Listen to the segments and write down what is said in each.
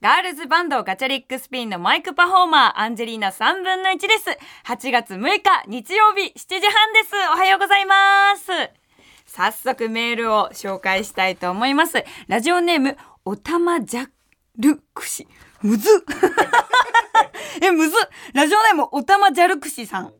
ガールズバンドガチャリックスピンのマイクパフォーマーアンジェリーナ3分の1です。8月6日日曜日7時半です。おはようございます。早速メールを紹介したいと思います。ラジオネームおたまじゃるくしむず。えむず。ラジオネームおたまじゃるくしさん。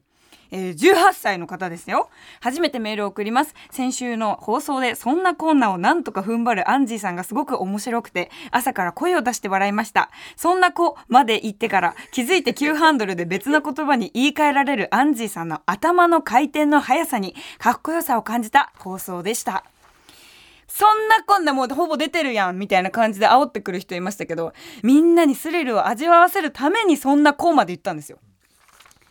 えー、18歳の方ですよ。初めてメールを送ります。先週の放送でそんなこんなをなんとか踏ん張るアンジーさんがすごく面白くて朝から声を出して笑いました。そんな子まで言ってから気づいて急ハンドルで別の言葉に言い換えられるアンジーさんの頭の回転の速さにかっこよさを感じた放送でした。そんなこんなもうほぼ出てるやんみたいな感じで煽ってくる人いましたけどみんなにスリルを味わわせるためにそんなこうまで言ったんですよ。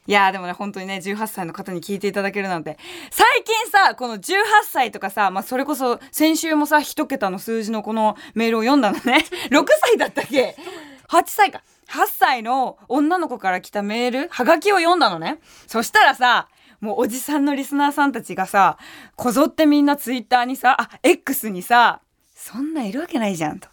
いやでもね本当にね18歳の方に聞いていただけるなんて。最近さこの18歳とかさ、まあ、それこそ先週もさ一桁の数字のこのメールを読んだのね。6歳だったっけ？8歳か。8歳の女の子から来たメールはがきを読んだのね。そしたらさもうおじさんのリスナーさんたちがさこぞってみんなツイッターにさあ X にさそんないるわけないじゃんと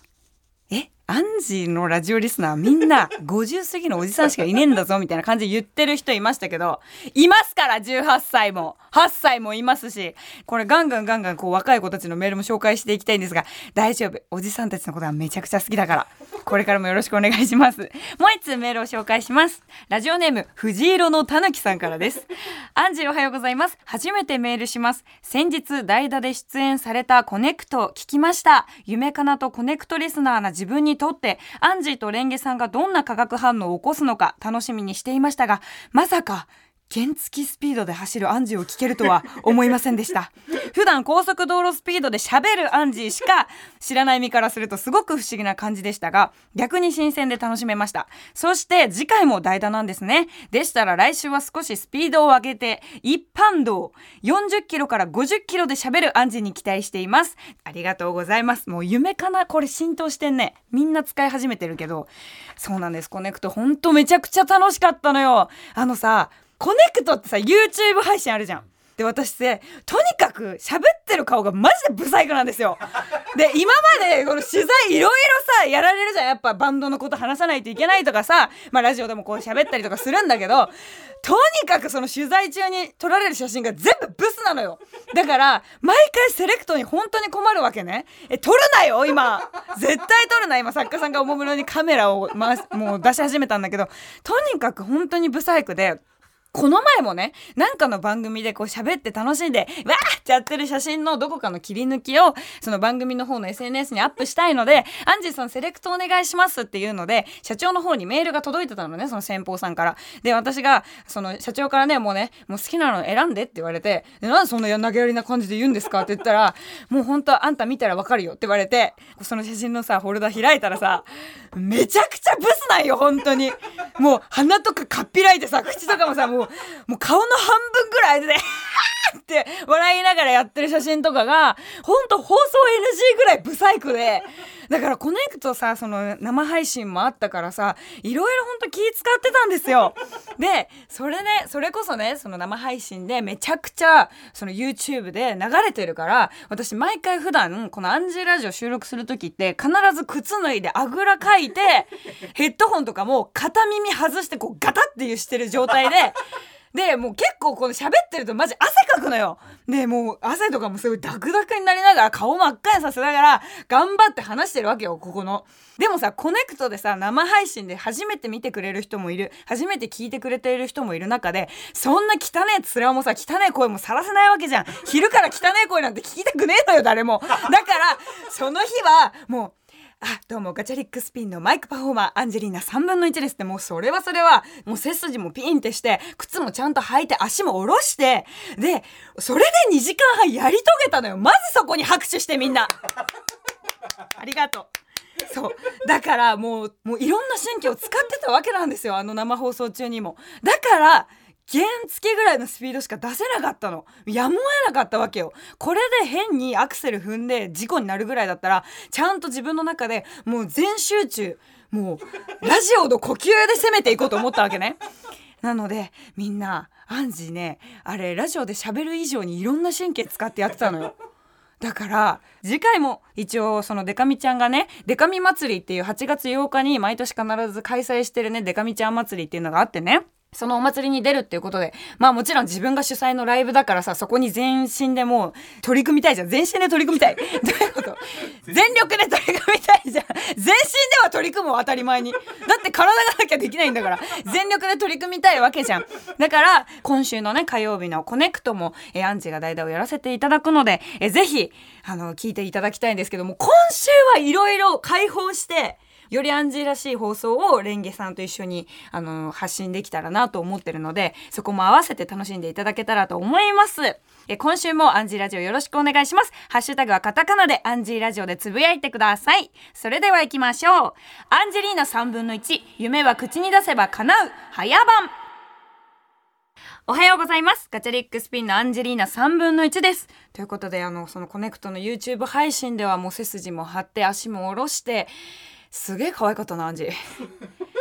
アンジーのラジオリスナーみんな 50過ぎのおじさんしかいねえんだぞみたいな感じで言ってる人いましたけどいますから18歳も。8歳もいますしこれガンガンガンガンこう若い子たちのメールも紹介していきたいんですが大丈夫。おじさんたちのことはめちゃくちゃ好きだから。これからもよろしくお願いします。もう一通メールを紹介します。ラジオネーム藤色のたぬきさんからです。アンジーおはようございます。初めてメールします。先日代打で出演されたコネクト聞きました。夢かなとコネクトリスナーな自分にとってアンジーとレンゲさんがどんな化学反応を起こすのか楽しみにしていましたがまさか原付スピードで走るアンジーを聞けるとは思いませんでした。普段高速道路スピードで喋るアンジーしか知らない身からするとすごく不思議な感じでしたが逆に新鮮で楽しめました。そして次回も代打なんですね。でしたら来週は少しスピードを上げて一般道40キロから50キロで喋るアンジーに期待しています。ありがとうございます。もう夢かなこれ浸透してんね。みんな使い始めてるけど。そうなんです。コネクトほんとめちゃくちゃ楽しかったのよ。あのさコネクトってさ YouTube 配信あるじゃん。で私ってとにかく喋ってる顔がマジでブサイクなんですよ。で今までこの取材いろいろさやられるじゃんやっぱバンドのこと話さないといけないとかさ、まあ、ラジオでもこう喋ったりとかするんだけどとにかくその取材中に撮られる写真が全部ブスなのよ。だから毎回セレクトに本当に困るわけね。え撮るなよ今絶対撮るな今作家さんがおもむろにカメラを、ま、もう出し始めたんだけどとにかく本当にブサイクで。この前もね、なんかの番組でこう喋って楽しんで、わーってやってる写真のどこかの切り抜きを、その番組の方の SNS にアップしたいので、アンジーさんセレクトお願いしますっていうので、社長の方にメールが届いてたのね、その先方さんから。で、私が、その社長からね、もうね、もう好きなの選んでって言われて、なんでそんな投げやりな感じで言うんですかって言ったら、もう本当あんた見たらわかるよって言われて、その写真のさ、フォルダ開いたらさ、めちゃくちゃブスなんよ、本当に。もう鼻とかかっぴらいてさ、口とかもさ、もう、もう顔の半分ぐらいで、ね、って笑いながらやってる写真とかが、ほんと放送 NG ぐらいブサイクで、だからコネクトさ、その生配信もあったからさ、いろいろほんと気使ってたんですよ。で、それね、それこそね、その生配信でめちゃくちゃ、その YouTube で流れてるから、私毎回普段、このアンジーラジオ収録する時って必ず靴脱いであぐらかいて、ヘッドホンとかも片耳外してこうガタっていうしてる状態で、で、もう結構この喋ってるとマジ汗かくのよ。で、もう汗とかもすごいダクダクになりながら顔真っ赤にさせながら頑張って話してるわけよ、ここの。でもさ、コネクトでさ、生配信で初めて見てくれる人もいる、初めて聞いてくれている人もいる中で、そんな汚え面もさ、汚え声もさらせないわけじゃん。昼から汚え声なんて聞きたくねえのよ、誰も。だから、その日は、もう、あどうもガチャリックスピンのマイクパフォーマーアンジェリーナ3分の1です。ってもうそれはそれは。もう背筋もピンってして靴もちゃんと履いて足も下ろして。でそれで2時間半やり遂げたのよ。まずそこに拍手してみんな。ありがとう。そう。だからもうもういろんな神経を使ってたわけなんですよ。あの生放送中にも。だから原付ぐらいのスピードしか出せなかったの。やむを得なかったわけよ。これで変にアクセル踏んで事故になるぐらいだったらちゃんと自分の中でもう全集中。もうラジオの呼吸で攻めていこうと思ったわけね。なのでみんなアンジーねあれラジオで喋る以上にいろんな神経使ってやってたのよ。だから次回も一応そのデカミちゃんがねデカミ祭りっていう8月8日に毎年必ず開催してるねデカミちゃん祭りっていうのがあってね。そのお祭りに出るっていうことで、まあもちろん自分が主催のライブだからさ、そこに全身でもう取り組みたいじゃん。全身で取り組みたい。どういうこと？全力で取り組みたいじゃん。全身では取り組む当たり前に。だって体がなきゃできないんだから。全力で取り組みたいわけじゃん。だから、今週のね、火曜日のコネクトも、えアンチが代打をやらせていただくので、えぜひ、あの、聞いていただきたいんですけども、今週はいろいろ解放して、よりアンジーらしい放送をレンゲさんと一緒にあの発信できたらなと思ってるのでそこも合わせて楽しんでいただけたらと思います。え今週もアンジーラジオよろしくお願いします。ハッシュタグはカタカナでアンジーラジオでつぶやいてください。それでは行きましょう。アンジェリーナ3分の1夢は口に出せば叶う。早番。おはようございます。ガチャリックスピンのアンジェリーナ3分の1です。ということで、あの、そのコネクトの YouTube 配信ではもう背筋も張って足も下ろして、すげえ可愛かったなアンジい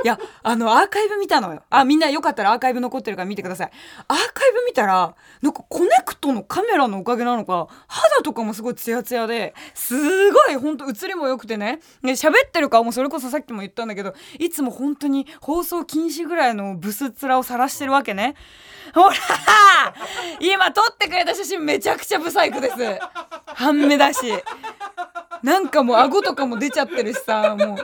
やあのアーカイブ見たのよ。あみんなよかったらアーカイブ残ってるから見てください。アーカイブ見たらなんかコネクトのカメラのおかげなのか肌とかもすごいツヤツヤですごいほんと映りも良くてね。ね喋ってる顔もそれこそさっきも言ったんだけどいつも本当に放送禁止ぐらいのブス面を晒してるわけね。ほら今撮ってくれた写真めちゃくちゃブサイクです。半目だし。なんかもう顎とかも出ちゃってるしさもう。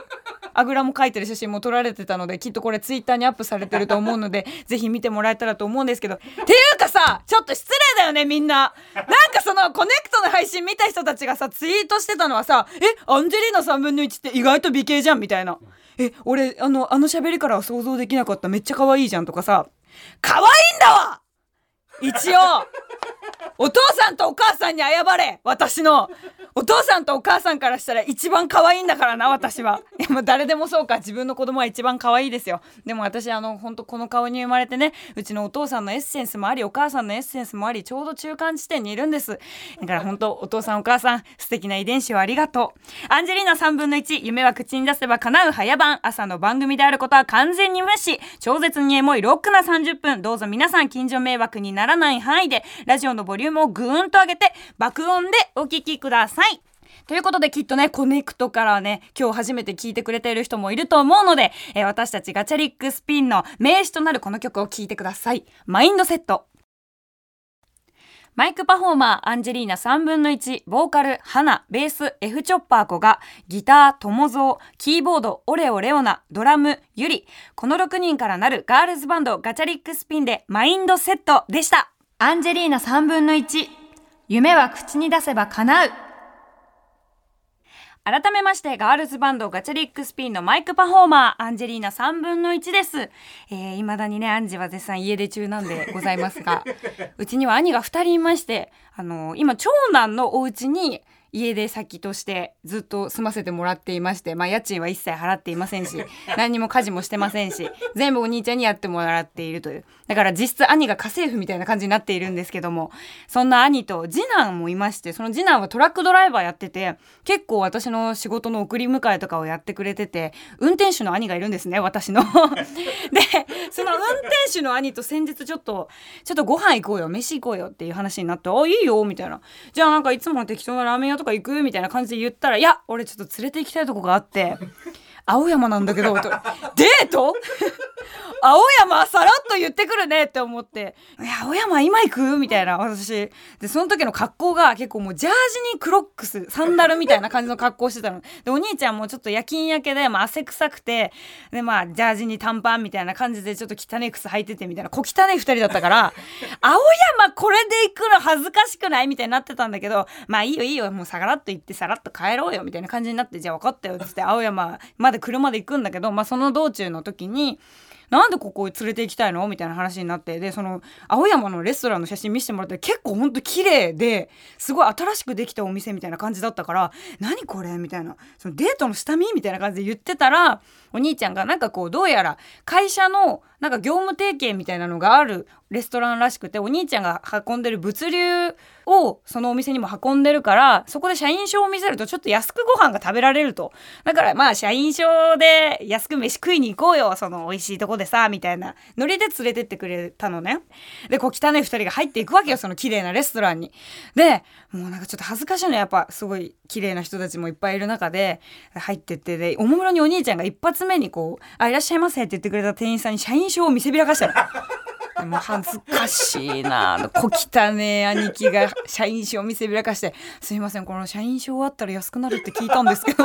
あぐらも描いてる写真も撮られてたのできっとこれツイッターにアップされてると思うので ぜひ見てもらえたらと思うんですけど。っていうかさちょっと失礼だよねみんな。なんかそのコネクトの配信見た人たちがさツイートしてたのはさ「えアンジェリーナ3分の1って意外と美形じゃん」みたいな「え俺あのあの喋りからは想像できなかった。めっちゃ可愛いじゃん」とかさ。可愛いんだわ一応お父さんとお母さんに謝れ。私の。お父さんとお母さんからしたら一番可愛いんだからな私は。いやもう誰でもそうか。自分の子供は一番可愛いですよ。でも私あの本当この顔に生まれてねうちのお父さんのエッセンスもありお母さんのエッセンスもありちょうど中間地点にいるんです。だから本当お父さんお母さん素敵な遺伝子をありがとう。アンジェリーナ3分の1夢は口に出せば叶う早番。朝の番組であることは完全に無視。超絶にエモいロックな30分。どうぞ皆さん近所迷惑にならない範囲でラジオのボリュームをぐーんと上げて爆音でお聴きくださいということできっとね、コネクトからね、今日初めて聞いてくれている人もいると思うので、えー、私たちガチャリックスピンの名詞となるこの曲を聴いてください。マインドセット。マイクパフォーマーアンジェリーナ3分の1、ボーカル、ハナ、ベース、F チョッパー子が、ギター、友蔵、キーボード、オレオレオナ、ドラム、ユリ、この6人からなるガールズバンドガチャリックスピンでマインドセットでした。アンジェリーナ3分の1、夢は口に出せば叶う。改めまして、ガールズバンドガチャリックスピンのマイクパフォーマー、アンジェリーナ3分の1です。えー、未だにね、アンジは絶賛家出中なんでございますが、うちには兄が2人いまして、あのー、今、長男のお家に、家出先としてずっと住ませてもらっていまして、まあ、家賃は一切払っていませんし 何にも家事もしてませんし全部お兄ちゃんにやってもらっているという。だから実質兄が家政婦みたいな感じになっているんですけどもそんな兄と次男もいましてその次男はトラックドライバーやってて結構私の仕事の送り迎えとかをやってくれてて運転手の兄がいるんですね私の。でその運転手の兄と先日ちょっとちょっとご飯行こうよ飯行こうよっていう話になって「あいいよ」みたいな「じゃあなんかいつも適当なラーメン屋とか行くみたいな感じで言ったら、いや、俺ちょっと連れて行きたいとこがあって、青山なんだけど、デート？青山さらっと言ってくるねって思って、いや、青山今行く？みたいな、私。で、その時の格好が結構もうジャージにクロックス、サンダルみたいな感じの格好してたの。で、お兄ちゃんもちょっと夜勤明けで、まあ汗臭くて、で、まあ、ジャージに短パンみたいな感じでちょっと汚い靴履いててみたいな、小汚い二人だったから、青山これで行くの恥ずかしくないみたいになってたんだけど、まあいいよいいよ、もうさらっと行ってさらっと帰ろうよみたいな感じになって、じゃあ分かったよっつって青山まで車で行くんだけど、まあその道中の時に、なんでここを連れて行きたいの？みたいな話になってでその青山のレストランの写真見せてもらって結構ほんと綺麗ですごい新しくできたお店みたいな感じだったから何これ？みたいな。そのデートの下見？みたいな感じで言ってたらお兄ちゃんがなんかこうどうやら会社のなんか業務提携みたいなのがあるレストランらしくてお兄ちゃんが運んでる物流をそのお店にも運んでるからそこで社員証を見せるとちょっと安くご飯が食べられると。だからまあ社員証で安く飯食いに行こうよその美味しいとこでさみたいな。ノリで連れてってくれたのね。でこう汚い2人が入っていくわけよその綺麗なレストランに。でもうなんかちょっと恥ずかしいの。やっぱすごい綺麗な人たちもいっぱいいる中で入ってってでおもむろにお兄ちゃんが一発目にこう「あいらっしゃいませ」って言ってくれた店員さんに社員証を見せびらかしたの。も う恥ずかしいな。小汚ね兄貴が社員証を見せびらかして「すいませんこの社員証あったら安くなるって聞いたんですけど」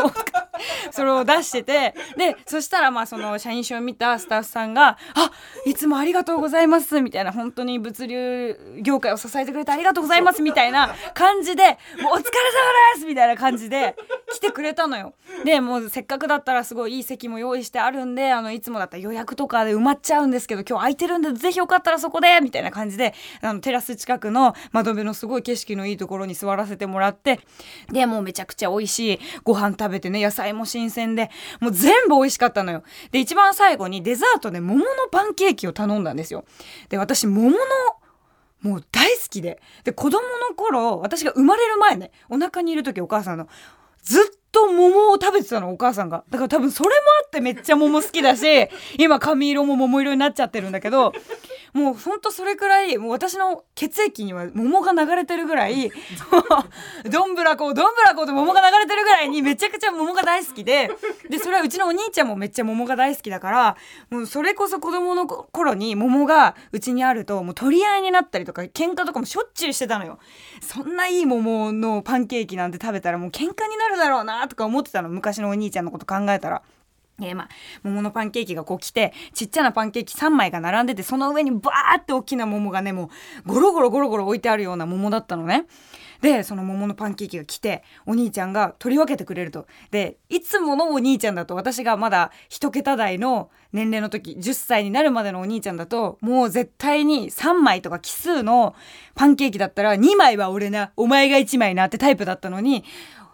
それを出しててでそしたらまあその社員証を見たスタッフさんが「あいつもありがとうございます」みたいな本当に物流業界を支えてくれてありがとうございますみたいな感じで「もうお疲れ様です」みたいな感じで来てくれたのよ。でもうせっかくだったらすごいいい席も用意してあるんであのいつもだったら予約とかで埋まっちゃうんですけど今日空いてるんでぜひよかったらそこでみたいな感じであのテラス近くの窓辺のすごい景色のいいところに座らせてもらってでもうめちゃくちゃ美味しいご飯食べてね野菜も新鮮でもう全部美味しかったのよ。で一番最後にデザートで桃のパンケーキを頼んだんですよ。で私桃のもう大好きでで子供の頃私が生まれる前ねお腹にいる時お母さんのずっと桃を食べてたのお母さんがだから多分それもあってめっちゃ桃好きだし今髪色も桃色になっちゃってるんだけどもうほんとそれくらいもう私の血液には桃が流れてるぐらい どんぶらこどんぶらこと桃が流れてるぐらいにめちゃくちゃ桃が大好きででそれはうちのお兄ちゃんもめっちゃ桃が大好きだからもうそれこそ子供の頃に桃がうちにあるともう取り合いになったりとか喧嘩とかもしょっちゅうしてたのよそんないい桃のパンケーキなんて食べたらもう喧嘩になるだろうなとか思ってたの昔のお兄ちゃんのこと考えたら。えー、まあ、桃のパンケーキがこう来て、ちっちゃなパンケーキ3枚が並んでて、その上にバーって大きな桃がね、もう、ゴロゴロゴロゴロ置いてあるような桃だったのね。で、その桃のパンケーキが来て、お兄ちゃんが取り分けてくれると。で、いつものお兄ちゃんだと、私がまだ一桁台の年齢の時、10歳になるまでのお兄ちゃんだと、もう絶対に3枚とか奇数のパンケーキだったら、2枚は俺な、お前が1枚なってタイプだったのに、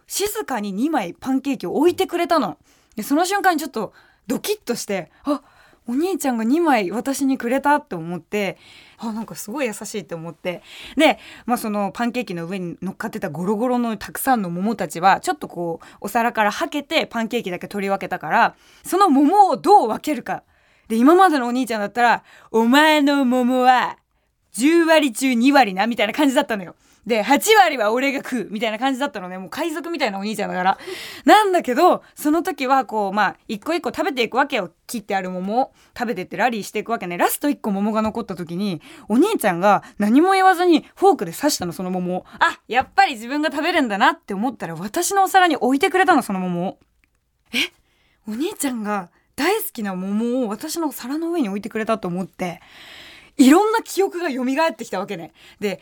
静かに2枚パンケーキを置いてくれたの。でその瞬間にちょっとドキッとしてあお兄ちゃんが2枚私にくれたって思ってあなんかすごい優しいって思ってで、まあ、そのパンケーキの上に乗っかってたゴロゴロのたくさんの桃たちはちょっとこうお皿からはけてパンケーキだけ取り分けたからその桃をどう分けるかで今までのお兄ちゃんだったら「お前の桃は10割中2割な」みたいな感じだったのよ。で、8割は俺が食うみたいな感じだったのね。もう海賊みたいなお兄ちゃんだから。なんだけど、その時はこう、まあ、一個一個食べていくわけよ。切ってある桃を食べてってラリーしていくわけね。ラスト一個桃が残った時に、お兄ちゃんが何も言わずにフォークで刺したの、その桃を。あ、やっぱり自分が食べるんだなって思ったら、私のお皿に置いてくれたの、その桃を。え？お兄ちゃんが大好きな桃を私の皿の上に置いてくれたと思って、いろんな記憶が蘇ってきたわけね。で、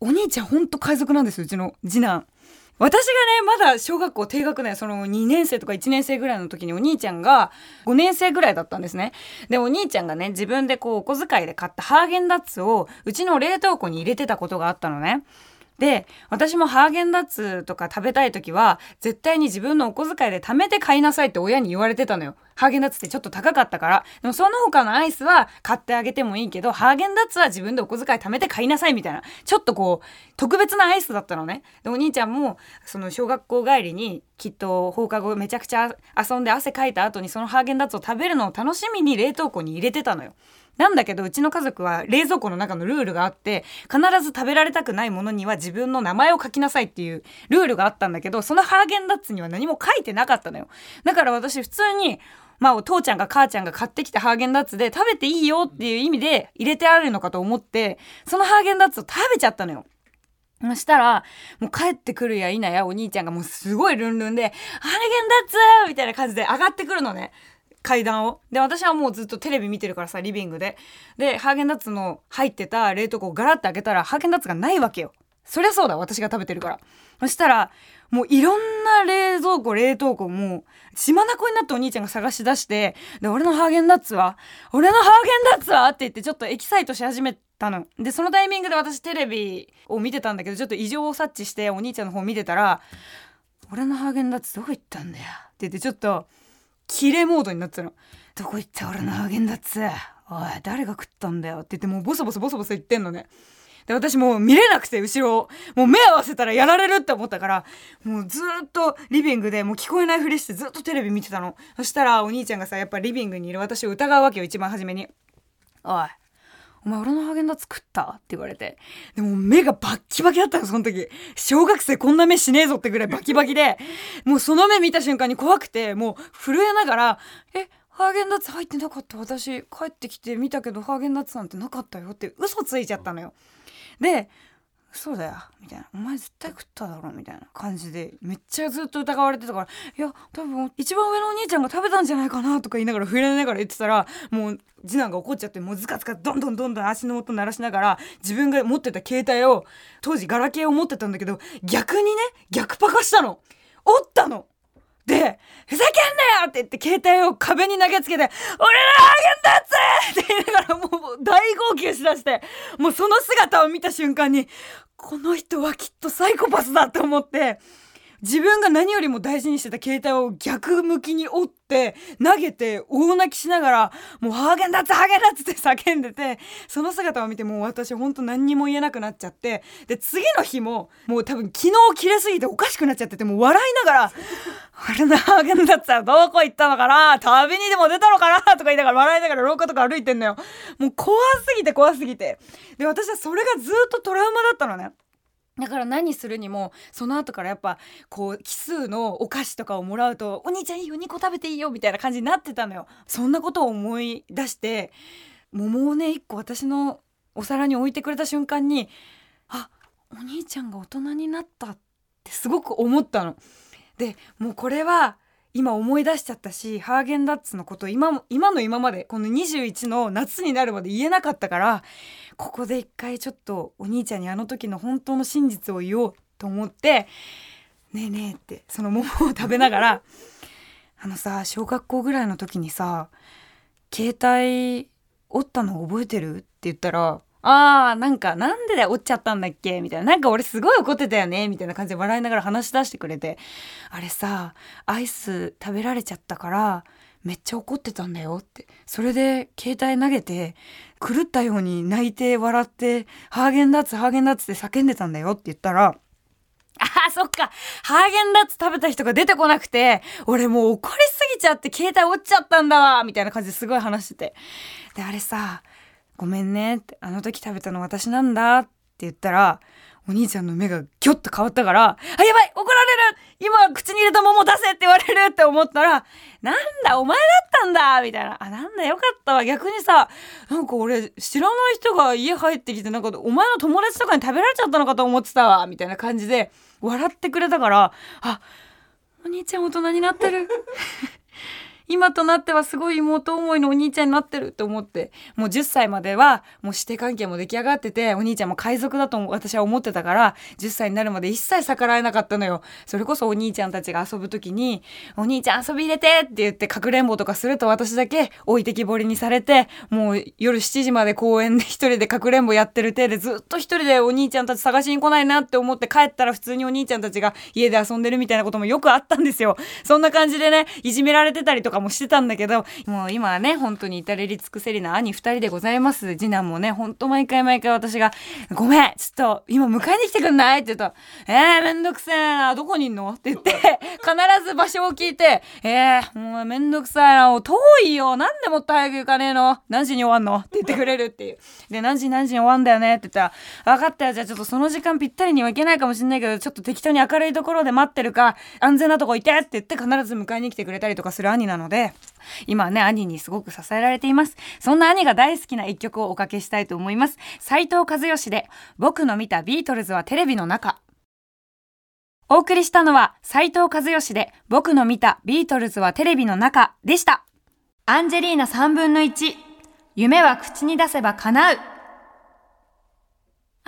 お兄ちゃんほんと海賊なんですうちの。次男私がねまだ小学校低学年その2年生とか1年生ぐらいの時にお兄ちゃんが5年生ぐらいだったんですね。でお兄ちゃんがね自分でこうお小遣いで買ったハーゲンダッツをうちの冷凍庫に入れてたことがあったのね。で私もハーゲンダッツとか食べたい時は絶対に自分のお小遣いで貯めて買いなさいって親に言われてたのよ。ハーゲンダッツってちょっと高かったからでもその他のアイスは買ってあげてもいいけどハーゲンダッツは自分でお小遣い貯めて買いなさいみたいなちょっとこう特別なアイスだったのね。でお兄ちゃんもその小学校帰りにきっと放課後めちゃくちゃ遊んで汗かいた後にそのハーゲンダッツを食べるのを楽しみに冷凍庫に入れてたのよ。なんだけどうちの家族は冷蔵庫の中のルールがあって必ず食べられたくないものには自分の名前を書きなさいっていうルールがあったんだけどそのハーゲンダッツには何も書いてなかったのよ。だから私普通にまあお父ちゃんが母ちゃんが買ってきたハーゲンダッツで食べていいよっていう意味で入れてあるのかと思ってそのハーゲンダッツを食べちゃったのよそしたら、もう帰ってくるや否やお兄ちゃんがもうすごいルンルンで、ハーゲンダッツみたいな感じで上がってくるのね。階段を。で、私はもうずっとテレビ見てるからさ、リビングで。で、ハーゲンダッツの入ってた冷凍庫をガラッて開けたら、ハーゲンダッツがないわけよ。そりゃそうだ、私が食べてるから。そしたら、もういろんな冷蔵庫、冷凍庫も、血眼になってお兄ちゃんが探し出して、で、俺のハーゲンダッツは俺のハーゲンダッツはって言ってちょっとエキサイトし始めたの。で、そのタイミングで私テレビを見てたんだけど、ちょっと異常を察知してお兄ちゃんの方見てたら、俺のハーゲンダッツどこ行ったんだよ？って言ってちょっと、キレモードになってたの。どこ行った？俺のハーゲンダッツ「おい誰が食ったんだよ」って言ってもうボソボソボソボソ言ってんのね。で私もう見れなくて後ろを。もう目合わせたらやられるって思ったからもうずっとリビングでもう聞こえないふりしてずっとテレビ見てたの。そしたらお兄ちゃんがさやっぱリビングにいる私を疑うわけよ一番初めに「おいお前俺のハーゲンダッツ食った?」って言われて。でも目がバッキバキだったのその時。小学生こんな目しねえぞってぐらいバキバキで。もうその目見た瞬間に怖くてもう震えながら「えハーゲンダッツ入ってなかった？私帰ってきて見たけどハーゲンダッツなんてなかったよ」って嘘ついちゃったのよ。でそうだよみたいな「お前絶対食っただろ」みたいな感じでめっちゃずっと疑われてたから「いや多分一番上のお兄ちゃんが食べたんじゃないかな」とか言いながら触れながら言ってたらもう次男が怒っちゃってもうズカズカどんどんどんどん足の音鳴らしながら自分が持ってた携帯を当時ガラケーを持ってたんだけど逆にね逆パカしたの。折ったの。で、ふざけんなよって言って携帯を壁に投げつけて、俺らハーゲンダッツって言いながらもう大号泣しだして、もうその姿を見た瞬間に、この人はきっとサイコパスだと思って、自分が何よりも大事にしてた携帯を逆向きに折って投げて大泣きしながらもうハーゲンダッツハーゲンダッツって 叫んでてその姿を見てもう私ほんと何にも言えなくなっちゃってで次の日ももう多分昨日切れすぎておかしくなっちゃっててもう笑いながら「あれのハーゲンダッツはどこ行ったのかな旅にでも出たのかな?」とか言いながら笑いながら廊下とか歩いてんのよもう怖すぎて怖すぎてで私はそれがずっとトラウマだったのねだから何するにもその後からやっぱこう奇数のお菓子とかをもらうと「お兄ちゃんいいよ2個食べていいよ」みたいな感じになってたのよ。そんなことを思い出して桃をね1個私のお皿に置いてくれた瞬間にあお兄ちゃんが大人になったってすごく思ったの。でもうこれは今思い出しちゃったしハーゲンダッツのこと今今の今までこの21の夏になるまで言えなかったからここで一回ちょっとお兄ちゃんにあの時の本当の真実を言おうと思って「ねえねえ」ってその桃を食べながら「あのさ小学校ぐらいの時にさ携帯折ったの覚えてる?」って言ったらあーなんかなんで折っちゃったんだっけ？みたいな。なんか俺すごい怒ってたよね？みたいな感じで笑いながら話し出してくれて。あれさアイス食べられちゃったからめっちゃ怒ってたんだよって。それで携帯投げて狂ったように泣いて笑ってハーゲンダッツハーゲンダッツって叫んでたんだよって言ったらあそっか。ハーゲンダッツ食べた人が出てこなくて、俺もう怒りすぎちゃって携帯折っちゃったんだわ！みたいな感じですごい話してて。で、あれさ、ごめんねってあの時食べたの私なんだって言ったらお兄ちゃんの目がギョッと変わったから「あやばい怒られる今口に入れた桃出せ!」って言われるって思ったら「なんだお前だったんだ!」みたいな「あなんだよかったわ逆にさなんか俺知らない人が家入ってきてなんかお前の友達とかに食べられちゃったのかと思ってたわ」みたいな感じで笑ってくれたからあお兄ちゃん大人になってる今となってはすごい妹思いのお兄ちゃんになってるって思ってもう10歳まではもう師弟関係も出来上がっててお兄ちゃんも海賊だと私は思ってたから10歳になるまで一切逆らえなかったのよそれこそお兄ちゃんたちが遊ぶ時に「お兄ちゃん遊び入れて!」って言ってかくれんぼとかすると私だけ置いてきぼりにされてもう夜7時まで公園で一人でかくれんぼやってる手でずっと一人でお兄ちゃんたち探しに来ないなって思って帰ったら普通にお兄ちゃんたちが家で遊んでるみたいなこともよくあったんですよそんな感じでねいじめられてたりとかもしてたんだけどもう今はね本当に至れり尽くせりな兄2人でございます次男もねほんと毎回毎回私が「ごめんちょっと今迎えに来てくんない?」って言うと「えー、めんどくせえなどこにいんの?」って言って必ず場所を聞いて「えー、もうめんどくさいな遠いよなんでもっと早く行かねえの？何時に終わんの?」って言ってくれるっていうで何時何時に終わんだよね？って言ったら「分かったよじゃあちょっとその時間ぴったりには行けないかもしんないけどちょっと適当に明るいところで待ってるか安全なとこいて」って言って必ず迎えに来てくれたりとかする兄なのので今ね兄にすごく支えられています。そんな兄が大好きな一曲をおかけしたいと思います。斉藤和義で僕の見たビートルズはテレビの中。お送りしたのは斉藤和義で僕の見たビートルズはテレビの中でした。アンジェリーナ3分の1夢は口に出せば叶う。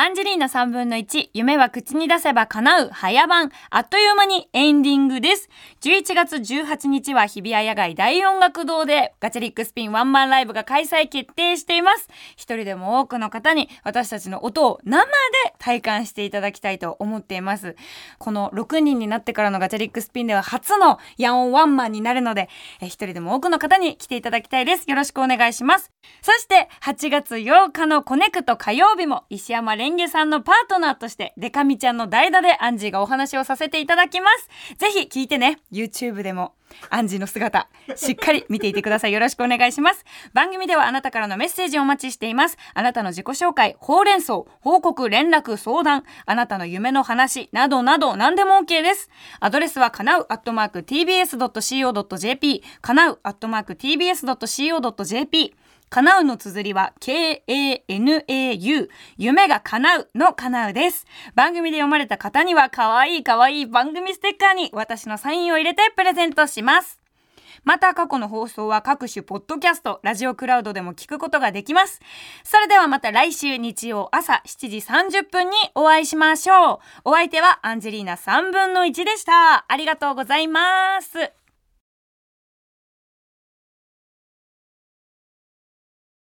アンジェリーナ3分の1、夢は口に出せば叶う、早番、あっという間にエンディングです。11月18日は日比谷野外大音楽堂でガチャリックスピンワンマンライブが開催決定しています。一人でも多くの方に私たちの音を生で体感していただきたいと思っています。この6人になってからのガチャリックスピンでは初のヤオンワンマンになるので、一人でも多くの方に来ていただきたいです。よろしくお願いします。そして8月8日のコネクト火曜日も石山レンゲさんのパートナーとしてデカミちゃんの代打でアンジーがお話をさせていただきます。ぜひ聞いてね。YouTube でもアンジーの姿、しっかり見ていてください。よろしくお願いします。番組ではあなたからのメッセージをお待ちしています。あなたの自己紹介、ほうれん草、報告、連絡、相談、あなたの夢の話、などなど何でも OK です。アドレスはかなうアットマーク tbs.co.jp、かなうアットマーク tbs.co.jp、叶うの綴りは K-A-N-A-U 夢が叶うの叶うです。番組で読まれた方には可愛い可愛い番組ステッカーに私のサインを入れてプレゼントします。また過去の放送は各種ポッドキャスト、ラジオクラウドでも聞くことができます。それではまた来週日曜朝7時30分にお会いしましょう。お相手はアンジェリーナ3分の1でした。ありがとうございます。